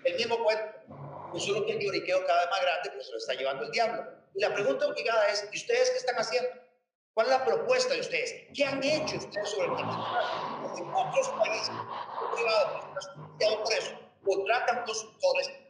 El mismo cuento. Solo que lloriqueo cada vez más grande, pues lo está llevando el diablo. Y la pregunta obligada es, ¿y ustedes qué están haciendo? ¿Cuál es la propuesta de ustedes? ¿Qué han hecho ustedes sobre el tema? En otros países privados, por eso, contratan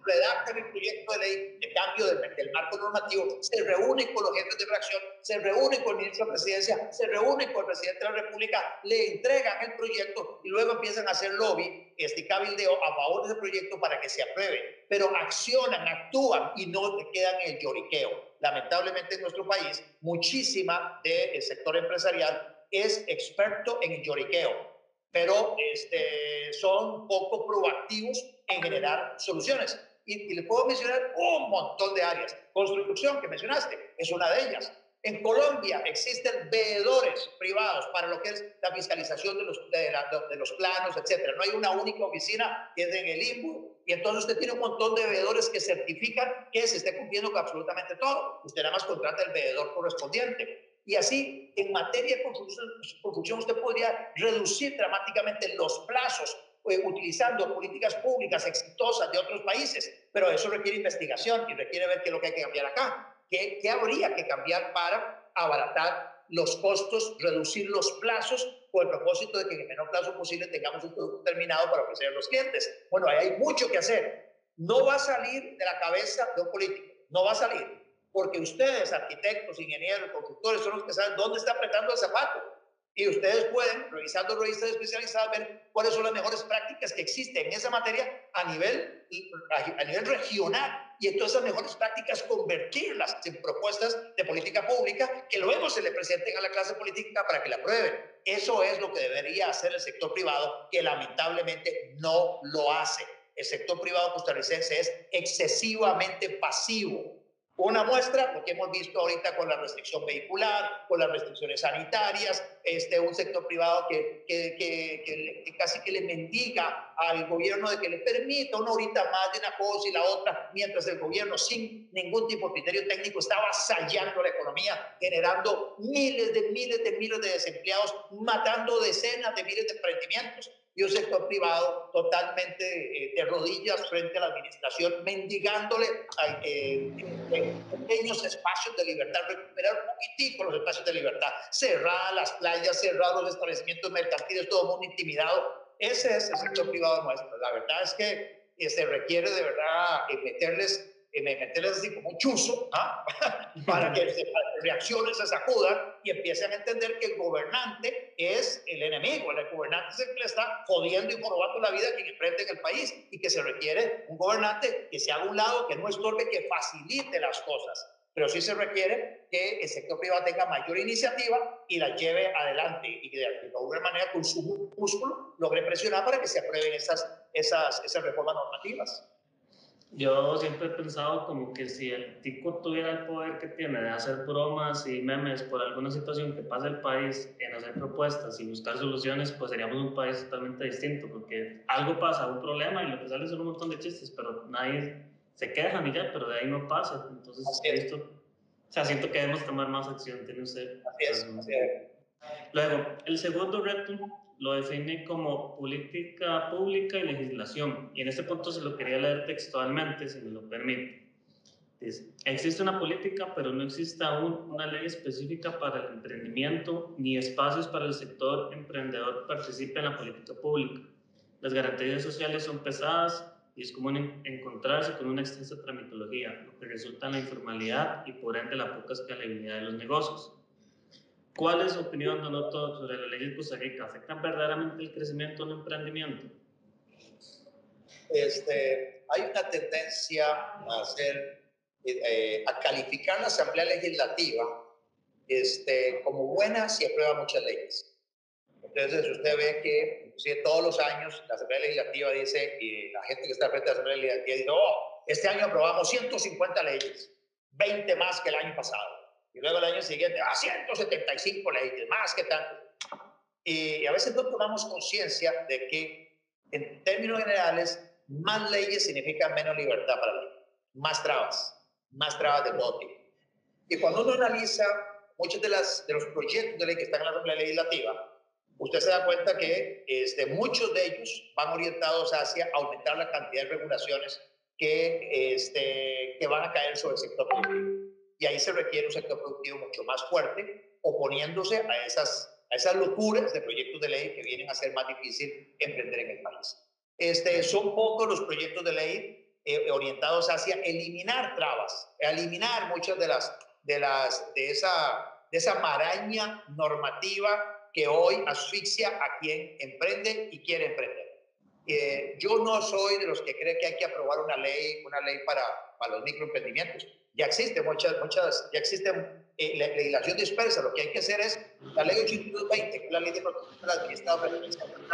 redactan el proyecto de ley de cambio del, del, marco normativo, se reúnen con los jefes de fracción, se reúnen con el ministro de presidencia, se reúnen con el presidente de la República, le entregan el proyecto y luego empiezan a hacer lobby, este cabildeo a favor de ese proyecto para que se apruebe. Pero accionan, actúan y no quedan en el lloriqueo. Lamentablemente en nuestro país, muchísima del sector empresarial es experto en el lloriqueo pero este, son poco proactivos en generar soluciones. Y, y puedo mencionar un montón de áreas. Construcción, que mencionaste, es una de ellas. En Colombia existen veedores privados para lo que es la fiscalización de los, de, de los planos, etcétera. No hay una única oficina que es en el INBU y entonces usted tiene un montón de veedores que certifican que se esté cumpliendo absolutamente todo. Usted nada más contrata el veedor correspondiente. Y así, en materia de construcción, usted podría reducir dramáticamente los plazos eh, utilizando políticas públicas exitosas de otros países, pero eso requiere investigación y requiere ver qué es lo que hay que cambiar acá. ¿Qué, qué habría que cambiar para abaratar los costos, reducir los plazos con el propósito de que en el menor plazo posible tengamos un producto terminado para ofrecer a los clientes? Bueno, ahí hay mucho que hacer. No va a salir de la cabeza de un político, no va a salir porque ustedes, arquitectos, ingenieros, constructores, son los que saben dónde está apretando el zapato. Y ustedes pueden, revisando revistas especializadas, ver cuáles son las mejores prácticas que existen en esa materia a nivel, a nivel regional. Y entonces esas mejores prácticas convertirlas en propuestas de política pública que luego se le presenten a la clase política para que la aprueben. Eso es lo que debería hacer el sector privado, que lamentablemente no lo hace. El sector privado costarricense es excesivamente pasivo una muestra, lo que hemos visto ahorita con la restricción vehicular, con las restricciones sanitarias, este, un sector privado que, que, que, casi que le mendiga al gobierno de que le permita una horita más de una cosa y la otra, mientras el gobierno sin ningún tipo de criterio técnico estaba asallando la economía, generando miles de miles de miles de desempleados, matando decenas de miles de emprendimientos y un sector privado totalmente eh, de rodillas frente a la administración, mendigándole a, eh, pequeños espacios de libertad, recuperar un poquitico los espacios de libertad, cerrar las playas, cerrar los establecimientos mercantiles, todo el mundo intimidado. Ese es el sector privado nuestro. La verdad es que eh, se requiere de verdad meterles y meterles así como un chuzo ¿ah? para que se, reaccionen, se sacudan y empiecen a entender que el gobernante es el enemigo, el gobernante es el que le está jodiendo y robando la vida a quien en el país y que se requiere un gobernante que se haga un lado, que no estorbe, que facilite las cosas. Pero sí se requiere que el sector privado tenga mayor iniciativa y la lleve adelante y que de alguna manera con su músculo logre presionar para que se aprueben esas, esas, esas reformas normativas. Yo siempre he pensado como que si el tico tuviera el poder que tiene de hacer bromas y memes por alguna situación que pasa el país en hacer propuestas y buscar soluciones, pues seríamos un país totalmente distinto, porque algo pasa, un problema y lo que sale son un montón de chistes, pero nadie se queja ni ya, pero de ahí no pasa. Entonces, esto, o sea, siento que debemos tomar más acción, tiene usted. Así es, así es. Luego, el segundo reto lo define como política pública y legislación. Y en este punto se lo quería leer textualmente, si me lo permite. Dice, existe una política, pero no existe aún una ley específica para el emprendimiento ni espacios para el sector emprendedor participe en la política pública. Las garantías sociales son pesadas y es común encontrarse con una extensa tramitología, lo que resulta en la informalidad y por ende la poca escalabilidad de los negocios. ¿Cuál es su opinión, Donoto, sobre la ley de Costa Rica? ¿Afectan verdaderamente el crecimiento del emprendimiento? Este, hay una tendencia a, hacer, eh, a calificar la Asamblea Legislativa este, como buena si aprueba muchas leyes. Entonces, usted ve que todos los años la Asamblea Legislativa dice, y la gente que está frente a la Asamblea Legislativa dice, oh, este año aprobamos 150 leyes, 20 más que el año pasado. Y luego el año siguiente, ah, 175 leyes, más que tanto. Y a veces no tomamos conciencia de que, en términos generales, más leyes significan menos libertad para la más trabas, más trabas de todo tipo. Y cuando uno analiza muchos de, las, de los proyectos de ley que están en la Asamblea Legislativa, usted se da cuenta que este, muchos de ellos van orientados hacia aumentar la cantidad de regulaciones que, este, que van a caer sobre el sector productivo. Y ahí se requiere un sector productivo mucho más fuerte, oponiéndose a esas, a esas locuras de proyectos de ley que vienen a ser más difícil emprender en el país. Este, son pocos los proyectos de ley eh, orientados hacia eliminar trabas, eliminar muchas de las, de las, de esa, de esa maraña normativa que hoy asfixia a quien emprende y quiere emprender. Eh, yo no soy de los que cree que hay que aprobar una ley, una ley para, para los microemprendimientos. Ya existe muchas, muchas, ya existe eh, legislación dispersa. Lo que hay que hacer es la ley 8220, que es la ley de protección de la administración de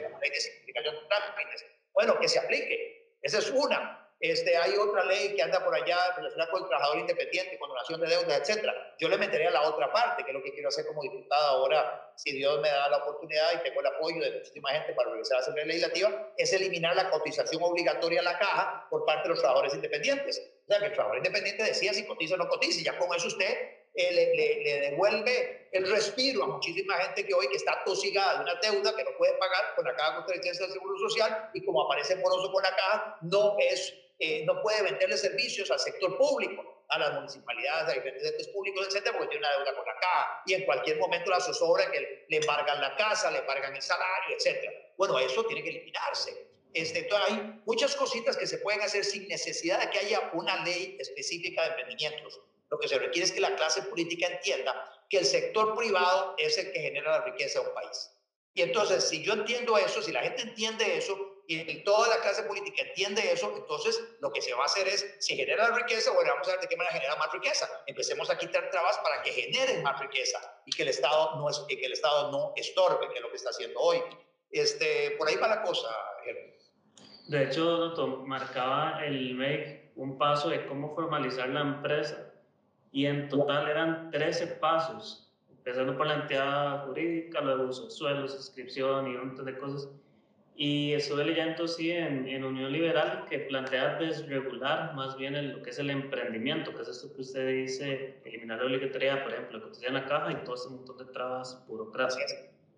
la ley de simplificación de trámites. Bueno, que se aplique. Esa es una. Este, hay otra ley que anda por allá relacionada con el trabajador independiente, con donación de deudas, etcétera. Yo le metería la otra parte, que es lo que quiero hacer como diputado ahora, si Dios me da la oportunidad y tengo el apoyo de muchísima gente para realizar la Asamblea Legislativa, es eliminar la cotización obligatoria a la caja por parte de los trabajadores independientes. O sea, que el trabajador independiente decía si cotiza o no cotiza, y ya con eso usted eh, le, le, devuelve el respiro a muchísima gente que hoy que está tosigada de una deuda que no puede pagar con la caja costarricense del Seguro Social y como aparece moroso con la caja, no es eh, no puede venderle servicios al sector público, a las municipalidades, a diferentes entes públicos, etcétera, porque tiene una deuda con la caja y en cualquier momento la zozobra que le embargan la casa, le embargan el salario, etcétera. Bueno, eso tiene que eliminarse. Este, entonces hay muchas cositas que se pueden hacer sin necesidad de que haya una ley específica de emprendimientos. Lo que se requiere es que la clase política entienda que el sector privado es el que genera la riqueza de un país. Y entonces, si yo entiendo eso, si la gente entiende eso, y toda la clase política entiende eso, entonces lo que se va a hacer es, si genera riqueza, bueno, vamos a ver de qué manera genera más riqueza. Empecemos a quitar trabas para que generen más riqueza y que el Estado no, es, que el Estado no estorbe, que es lo que está haciendo hoy. Este, por ahí va la cosa, De hecho, doctor, marcaba el MEC un paso de cómo formalizar la empresa y en total eran 13 pasos, empezando por la entidad jurídica, luego uso suelos, inscripción y un montón de cosas y estuve leyendo, sí, en, en, Unión Liberal que plantea desregular más bien lo que es el emprendimiento, que es esto que usted dice, eliminar la obligatoriedad, por ejemplo, que usted en la caja y todo ese montón de trabas burocráticas.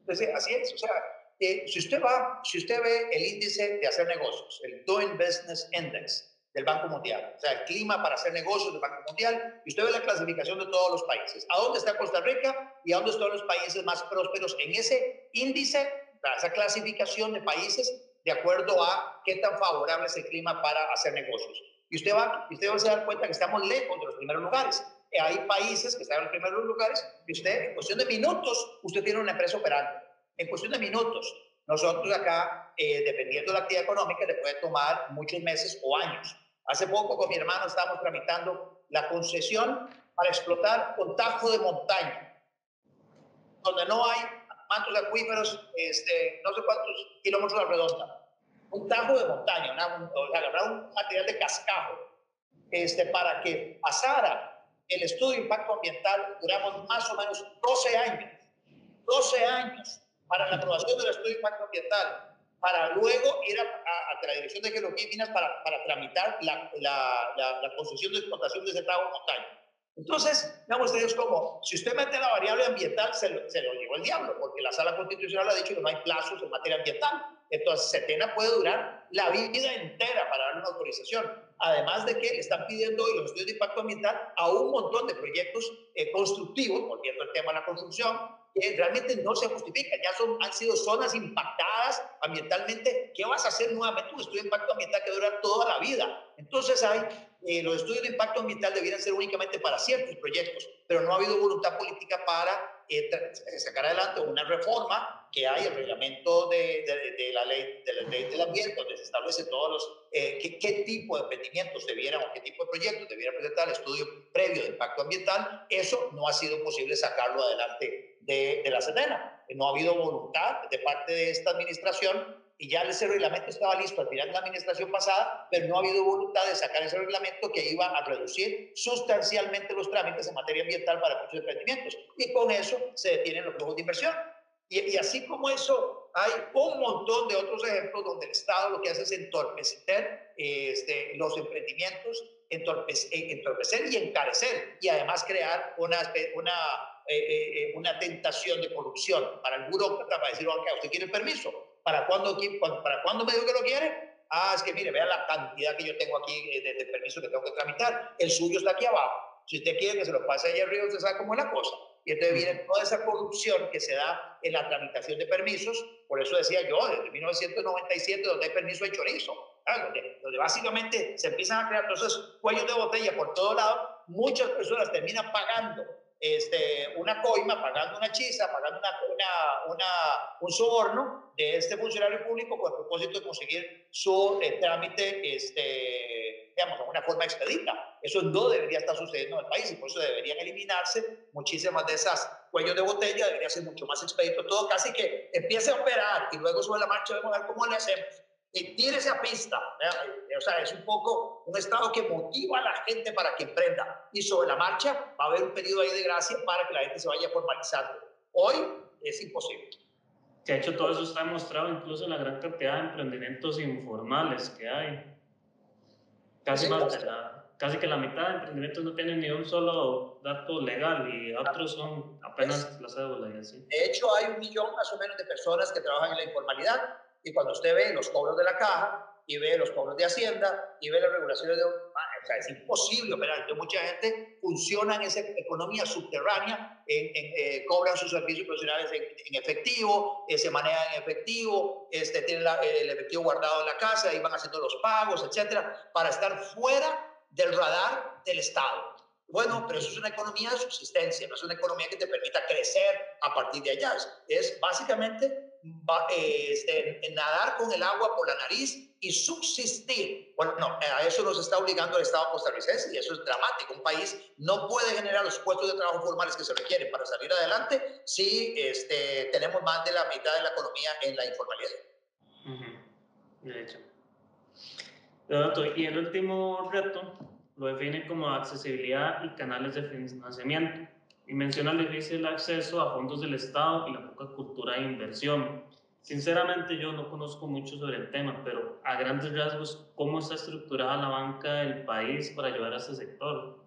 Así es, así es. o sea, eh, si, usted va, si usted ve el índice de hacer negocios, el Doing Business Index del Banco Mundial, o sea, el clima para hacer negocios del Banco Mundial, y usted ve la clasificación de todos los países, a dónde está Costa Rica y a dónde están los países más prósperos en ese índice esa clasificación de países de acuerdo a qué tan favorable es el clima para hacer negocios. Y usted va, usted va a dar cuenta que estamos lejos de los primeros lugares. Eh, hay países que están en los primeros lugares y usted, en cuestión de minutos, usted tiene una empresa operando. En cuestión de minutos. Nosotros acá, eh, dependiendo de la actividad económica, le puede tomar muchos meses o años. Hace poco con mi hermano estábamos tramitando la concesión para explotar un tajo de montaña, donde no hay mantos acuíferos, este, no sé cuántos kilómetros a la redonda. Un tajo de montaña, una, o sea, un material de cascajo, este, para que pasara el estudio de impacto ambiental, duramos más o menos 12 años, 12 años para la aprobación del estudio de impacto ambiental, para luego ir a, a, la Dirección de Geología y Minas para, para tramitar la, la, la, la concesión de explotación de ese de montaña. Entonces, digamos, ustedes como, si usted mete la variable ambiental, se lo, se lo llevó el diablo, porque la sala constitucional ha dicho que no hay plazos en materia ambiental. Entonces, Setena puede durar la vida entera para dar una autorización. Además de que le están pidiendo hoy los estudios de impacto ambiental a un montón de proyectos eh, constructivos, volviendo al tema de la construcción, que realmente no se justifican. Ya son, han sido zonas impactadas ambientalmente. ¿Qué vas a hacer nuevamente? Un estudio de impacto ambiental que dura toda la vida. Entonces, hay eh, los estudios de impacto ambiental debieran ser únicamente para ciertos proyectos, pero no ha habido voluntad política para eh, eh, sacar adelante una reforma que hay el reglamento de, de, la ley de la ley del ambiente, donde se establece todos los qué, qué, tipo de emprendimientos debieran o qué tipo de proyectos debieran presentar el estudio previo de impacto ambiental. Eso no ha sido posible sacarlo adelante de, la Sedena. No ha habido voluntad de parte de esta administración y ya ese reglamento estaba listo al final de la administración pasada, pero no ha habido voluntad de sacar ese reglamento que iba a reducir sustancialmente los trámites en materia ambiental para muchos emprendimientos. Y con eso se detienen los flujos de inversión. Y, así como eso, hay un montón de otros ejemplos donde el Estado lo que hace es entorpecer este, los emprendimientos, entorpecer, entorpecer y encarecer, y además crear una, una eh, una tentación de corrupción. Para el burócrata, para decir, ok, ¿usted quiere permiso? ¿Para cuándo, ¿Para cuándo me dijo que lo quiere? Ah, es que mire, vea la cantidad que yo tengo aquí de, de permiso que tengo que tramitar. El suyo está aquí abajo. Si usted quiere que se lo pase allá arriba, usted sabe cómo es la cosa. Y entonces viene toda esa corrupción que se da en la tramitación de permisos. Por eso decía yo, desde 1997, donde hay permiso de chorizo, donde, donde, básicamente se empiezan a crear todos esos cuellos de botella por todo lado, muchas personas terminan pagando este, una coima, pagando una chisa, pagando una, una, una, un soborno de este funcionario público con el propósito de conseguir su eh, trámite, este, digamos, de una forma expedita. Eso no debería estar sucediendo en el país y por eso deberían eliminarse muchísimas de esas cuellos de botella, debería ser mucho más expedito todo, casi que empiece a operar y luego sobre la marcha vamos a ver cómo le hacemos que tire esa pista. O sea, es un poco un estado que motiva a la gente para que emprenda. Y sobre la marcha va a haber un periodo ahí de gracia para que la gente se vaya formalizando. Hoy es imposible. De hecho, todo eso está demostrado incluso en la gran cantidad de emprendimientos informales que hay. Casi, más casi que la mitad de emprendimientos no tienen ni un solo dato legal y otros son apenas la cédula y así. De hecho, hay un millón más o menos de personas que trabajan en la informalidad y cuando usted ve los cobros de la caja y ve los cobros de Hacienda y ve las regulaciones de... O sea, es imposible operar. Entonces, mucha gente funciona en esa economía subterránea, en, eh, cobran sus servicios profesionales en, efectivo, eh, se manejan en efectivo, este, tienen el efectivo guardado en la casa y van haciendo los pagos, etcétera, para estar fuera del radar del Estado. Bueno, pero eso es una economía de subsistencia, no es una economía que te permita crecer a partir de allá. Es básicamente este, nadar con el agua por la nariz y subsistir. Bueno, no, a eso nos está obligando el Estado costarricense y eso es dramático. Un país no puede generar los puestos de trabajo formales que se requieren para salir adelante si este, tenemos más de la mitad de la economía en la informalidad. De hecho. Y el último reto lo define como accesibilidad y canales de financiamiento y menciona el acceso a fondos del Estado y la poca cultura de inversión. Sinceramente yo no conozco mucho sobre el tema, pero a grandes rasgos, ¿cómo está estructurada la banca del país para ayudar a ese sector?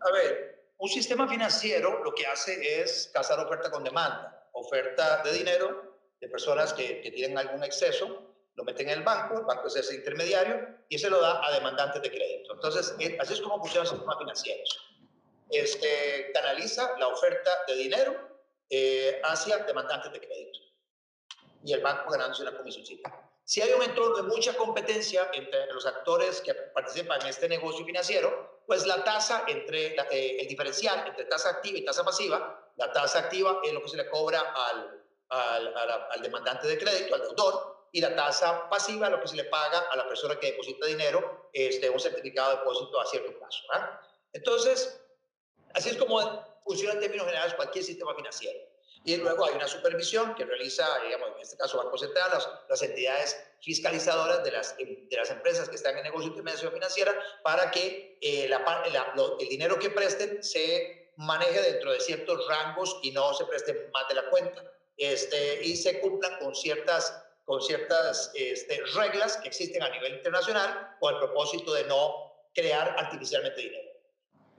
A ver, un sistema financiero lo que hace es casar oferta con demanda. Oferta de dinero de personas que tienen algún exceso, lo meten en el banco, el banco es ese intermediario y se lo da a demandantes de crédito. Entonces, eh, así es como funciona el sistema financiero este, canaliza la oferta de dinero eh, hacia demandantes de crédito y el banco ganándose una comisión. Si hay un entorno de mucha competencia entre los actores que participan en este negocio financiero, pues la tasa entre eh, el diferencial entre tasa activa y tasa pasiva, la tasa activa es lo que se le cobra al, al, al, demandante de crédito, al deudor, y la tasa pasiva lo que se le paga a la persona que deposita dinero, este, un certificado de depósito a cierto plazo. Entonces, Así es como funciona en términos generales cualquier sistema financiero. Y luego hay una supervisión que realiza, digamos, en este caso Banco Central, las, las entidades fiscalizadoras de las, de las empresas que están en negocio de intermediación financiera para que eh, la, el dinero que presten se maneje dentro de ciertos rangos y no se preste más de la cuenta. Este, y se cumplan con ciertas, con ciertas este, reglas que existen a nivel internacional con el propósito de no crear artificialmente dinero.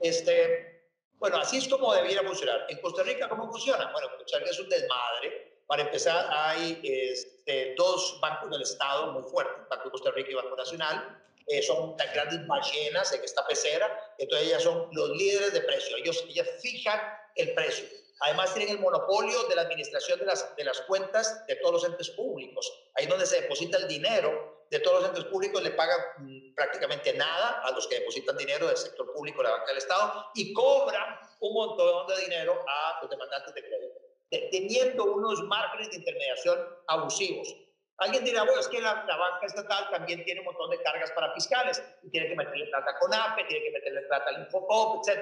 Este, bueno, así es como debiera funcionar. En Costa Rica, ¿cómo funciona? Bueno, Costa Rica es un desmadre. Para empezar, hay este, dos bancos del Estado muy fuertes, Banco de Costa Rica y Banco Nacional. Eh, son las grandes ballenas en esta pecera, entonces ellas son los líderes de precio. Ellos, ellas fijan el precio. Además, tienen el monopolio de la administración de las, de las cuentas de todos los entes públicos. Ahí donde se deposita el dinero de todos los entes públicos le pagan mm, prácticamente nada a los que depositan dinero del sector público, la banca del Estado, y cobran un montón de dinero a los demandantes de crédito, teniendo unos márgenes de intermediación abusivos. Alguien dirá, bueno, es que la, banca estatal también tiene un montón de cargas para fiscales y tiene que meterle plata con APE, tiene que meterle plata al Infocop, etc.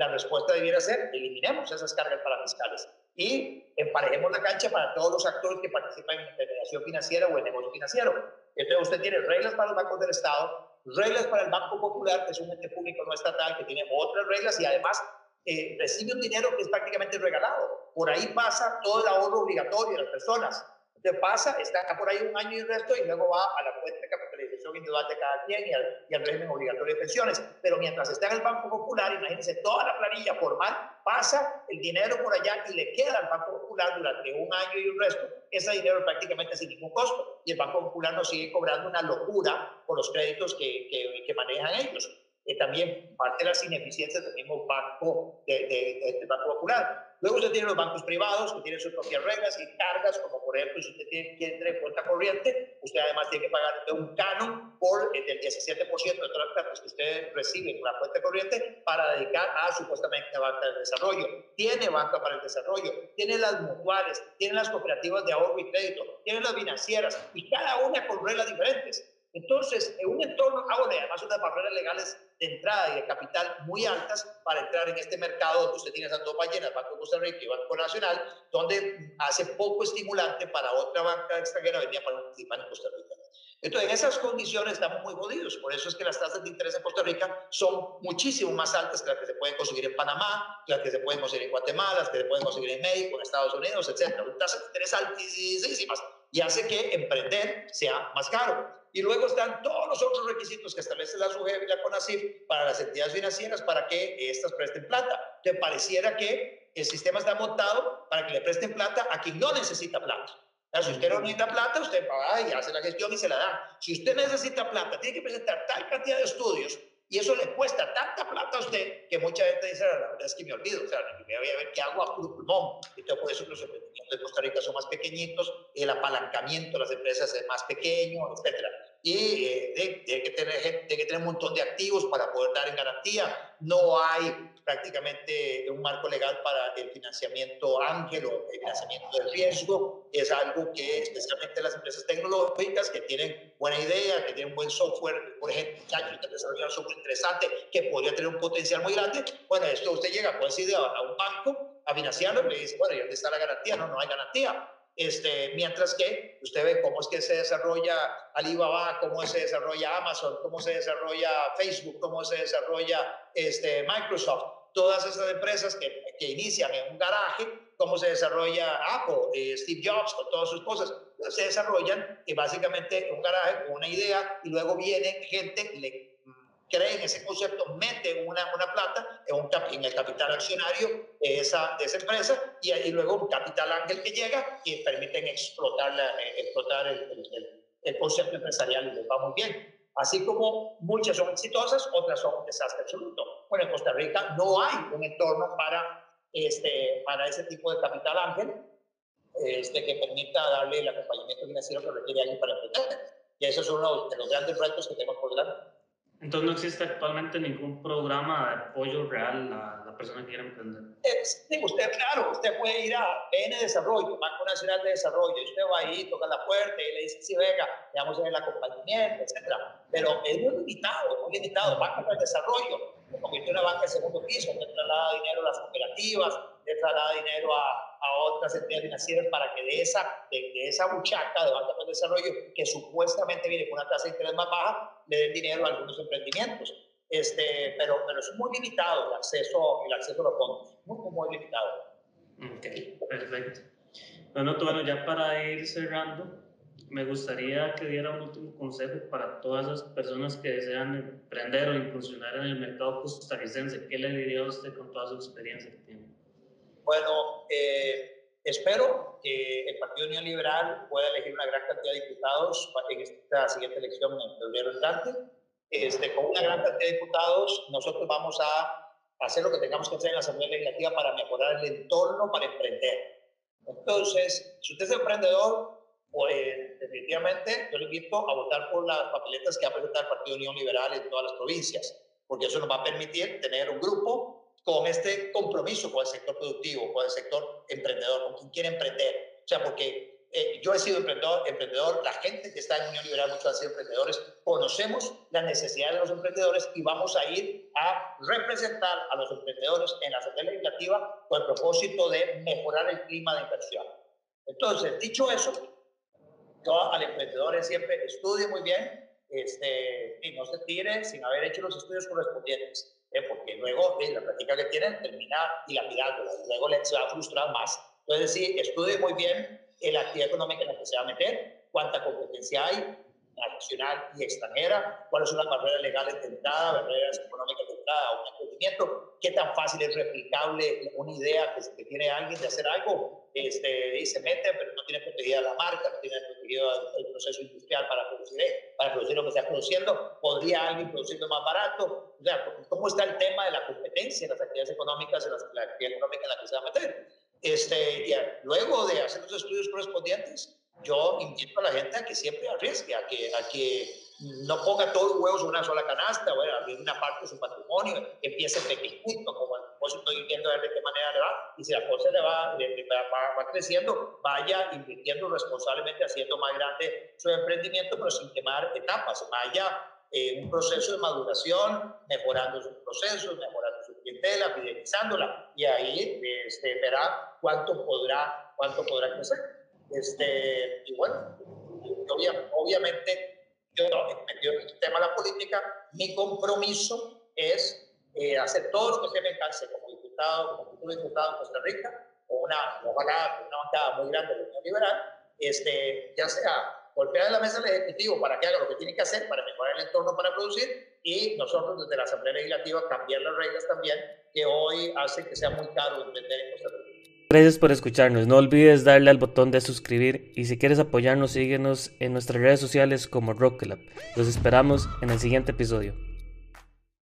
La respuesta debiera ser, eliminemos esas cargas para fiscales y emparejemos la cancha para todos los actores que participan en intermediación financiera o en negocio financiero. Entonces usted tiene reglas para los bancos del Estado, reglas para el Banco Popular, que es un ente público no estatal, que tiene otras reglas y además eh, recibe un dinero que es prácticamente regalado. Por ahí pasa todo el ahorro obligatorio de las personas. Entonces pasa, está por ahí un año y el resto y luego va a la cuenta de capitalización contribución individual de cada quien y al, y al, régimen obligatorio de pensiones. Pero mientras está en el Banco Popular, imagínense, toda la planilla formal pasa el dinero por allá y le queda al Banco Popular durante un año y un resto ese dinero prácticamente sin ningún costo. Y el Banco Popular nos sigue cobrando una locura por los créditos que, que, que manejan ellos. Eh, también parte de las ineficiencias del mismo banco, de, de, del Banco Popular. Luego usted tiene los bancos privados que tienen sus propias reglas y cargas, como por ejemplo, si usted tiene, quiere tener cuenta corriente, usted además tiene que pagar un canon por el del 17% de todas las cartas que usted recibe con la cuenta corriente para dedicar a supuestamente banca del desarrollo. Tiene banca para el desarrollo, tiene las mutuales, tiene las cooperativas de ahorro y crédito, tiene las financieras y cada una con reglas diferentes. Entonces, en un entorno, ah, bueno, además unas barreras legales de entrada y de capital muy altas para entrar en este mercado donde usted tiene esas dos ballenas, Banco Costa Rica y Banco Nacional, donde hace poco estimulante para otra banca extranjera venía para participar en Costa Rica. Entonces, en esas condiciones estamos muy jodidos. Por eso es que las tasas de interés en Costa Rica son muchísimo más altas que las que se pueden conseguir en Panamá, que las que se pueden conseguir en Guatemala, las que se pueden conseguir en México, en Estados Unidos, etc. Tasas de interés altísimas y hace que emprender sea más caro. Y luego están todos los otros requisitos que establece la SUGEB y la CONACIF para las entidades financieras para que estas presten plata. Te pareciera que el sistema está montado para que le presten plata a quien no necesita plata. Si usted no necesita plata, usted va y hace la gestión y se la da. Si usted necesita plata, tiene que presentar tal cantidad de estudios y eso le cuesta tanta plata a usted que mucha gente dice, la verdad es que me olvido, o sea, voy a ver qué hago a puro pulmón. Entonces, por eso los emprendimientos de Costa Rica son más pequeñitos, el apalancamiento de las empresas es más pequeño, etcétera. Y eh, tiene, que tener, tiene que tener un montón de activos para poder dar en garantía. No hay prácticamente un marco legal para el financiamiento ángel o el financiamiento de riesgo. Es algo que especialmente las empresas tecnológicas que tienen buena idea, que tienen buen software, por ejemplo, que desarrollan software interesante, que podría tener un potencial muy grande, bueno, esto usted llega puede ir a un banco a financiarlo y le dice, bueno, ¿y dónde está la garantía? No, no hay garantía. Este, mientras que usted ve cómo es que se desarrolla Alibaba, cómo se desarrolla Amazon, cómo se desarrolla Facebook, cómo se desarrolla este, Microsoft. Todas esas empresas que, inician en un garaje, cómo se desarrolla Apple, eh, Steve Jobs con todas sus cosas, se desarrollan y básicamente en un garaje con una idea y luego viene gente, le cree en ese concepto, mete una, una plata en, un, en el capital accionario de esa, de esa empresa y, y, luego un capital ángel que llega y permiten explotar, la, eh, explotar el, el, el, concepto empresarial y les va muy bien. Así como muchas son exitosas, otras son un desastre absoluto. Bueno, en Costa Rica no hay un entorno para, este, para ese tipo de capital ángel este, que permita darle el acompañamiento financiero que requiere alguien para emprender. Y eso es uno de los grandes retos que tenemos por delante. Entonces no existe actualmente ningún programa de apoyo real a la persona que quiere emprender. Sí, usted, claro, usted puede ir a BN Desarrollo, Banco Nacional de Desarrollo, y usted va ahí, toca la puerta y le dice, sí, venga, le vamos a ver el acompañamiento, etcétera. Pero es muy limitado, muy limitado. Banco de Desarrollo, como que una banca de segundo piso, le traslada dinero a las cooperativas, le traslada dinero a, entidades financieras para que de esa, de, de esa buchaca de banca de desarrollo, que supuestamente viene con una tasa de interés más baja, le den dinero a algunos emprendimientos. Este, pero, pero es muy limitado el acceso, el acceso a los fondos, muy, muy, muy limitado. Ok, perfecto. Bueno, bueno, ya para ir cerrando, me gustaría que diera un último consejo para todas esas personas que desean emprender o incursionar en el mercado costarricense. ¿Qué le diría a usted con toda su experiencia que tiene? Bueno, eh, espero que el Partido Unión Liberal pueda elegir una gran cantidad de diputados en esta siguiente elección en febrero entrante. Este, con una gran cantidad de diputados, nosotros vamos a hacer lo que tengamos que hacer en la Asamblea Legislativa para mejorar el entorno para emprender. Entonces, si usted es emprendedor, pues definitivamente yo le invito a votar por las papeletas que ha presentado el Partido Unión Liberal en todas las provincias, porque eso nos va a permitir tener un grupo con este compromiso con el sector productivo, con el sector emprendedor, con quien quiere emprender. O sea, porque eh, yo he sido emprendedor, emprendedor, la gente que está en Unión Liberal, muchos han sido emprendedores, conocemos las necesidades de los emprendedores y vamos a ir a representar a los emprendedores en la Asamblea Legislativa con el propósito de mejorar el clima de inversión. Entonces, dicho eso, yo al emprendedor siempre estudie muy bien este, y no se tire sin haber hecho los estudios correspondientes, ¿eh? porque luego eh, la práctica que tienen termina dilapidándola y luego se va a frustrar más. Entonces, sí, estudie muy bien la actividad económica en la que se va a meter, cuánta competencia hay, nacional y extranjera, cuáles son las barreras legales de entrada, barreras económicas de entrada a un emprendimiento, qué tan fácil es replicable una idea que, que tiene alguien de hacer algo, este, se mete, pero no tiene protegida la marca, no tiene protegido el proceso industrial para producir, para producir lo que está produciendo, podría alguien producirlo más barato, o sea, ¿cómo está el tema de la competencia en las actividades económicas, en la actividad económica en la que se va a meter? Este, y luego de hacer los estudios correspondientes, yo invito a la gente a que siempre arriesgue, a que, a que no ponga todos los huevos en una sola canasta, bueno, abrir una parte de su patrimonio, empiece pequeñito, como el estoy viendo a ver de qué manera le va, y si la cosa le va, va, creciendo, vaya invirtiendo responsablemente, haciendo más grande su emprendimiento, pero sin quemar etapas, vaya en un proceso de maduración, mejorando sus procesos, mejorando su clientela, fidelizándola, y ahí este, verá cuánto podrá, cuánto podrá crecer. Este, y bueno, obviamente, yo metido en el tema de la política, mi compromiso es eh, hacer todo lo que se me calce como diputado, como diputado en Costa Rica, o una, ojalá, una bancada muy grande de la Unión Liberal, este, ya sea golpear en la mesa del Ejecutivo para que haga lo que tiene que hacer para mejorar el entorno para producir y nosotros desde la Asamblea Legislativa cambiar las reglas también que hoy hacen que sea muy caro emprender en Costa Rica. Gracias por escucharnos. No olvides darle al botón de suscribir y si quieres apoyarnos síguenos en nuestras redes sociales como Rocklab. Los esperamos en el siguiente episodio.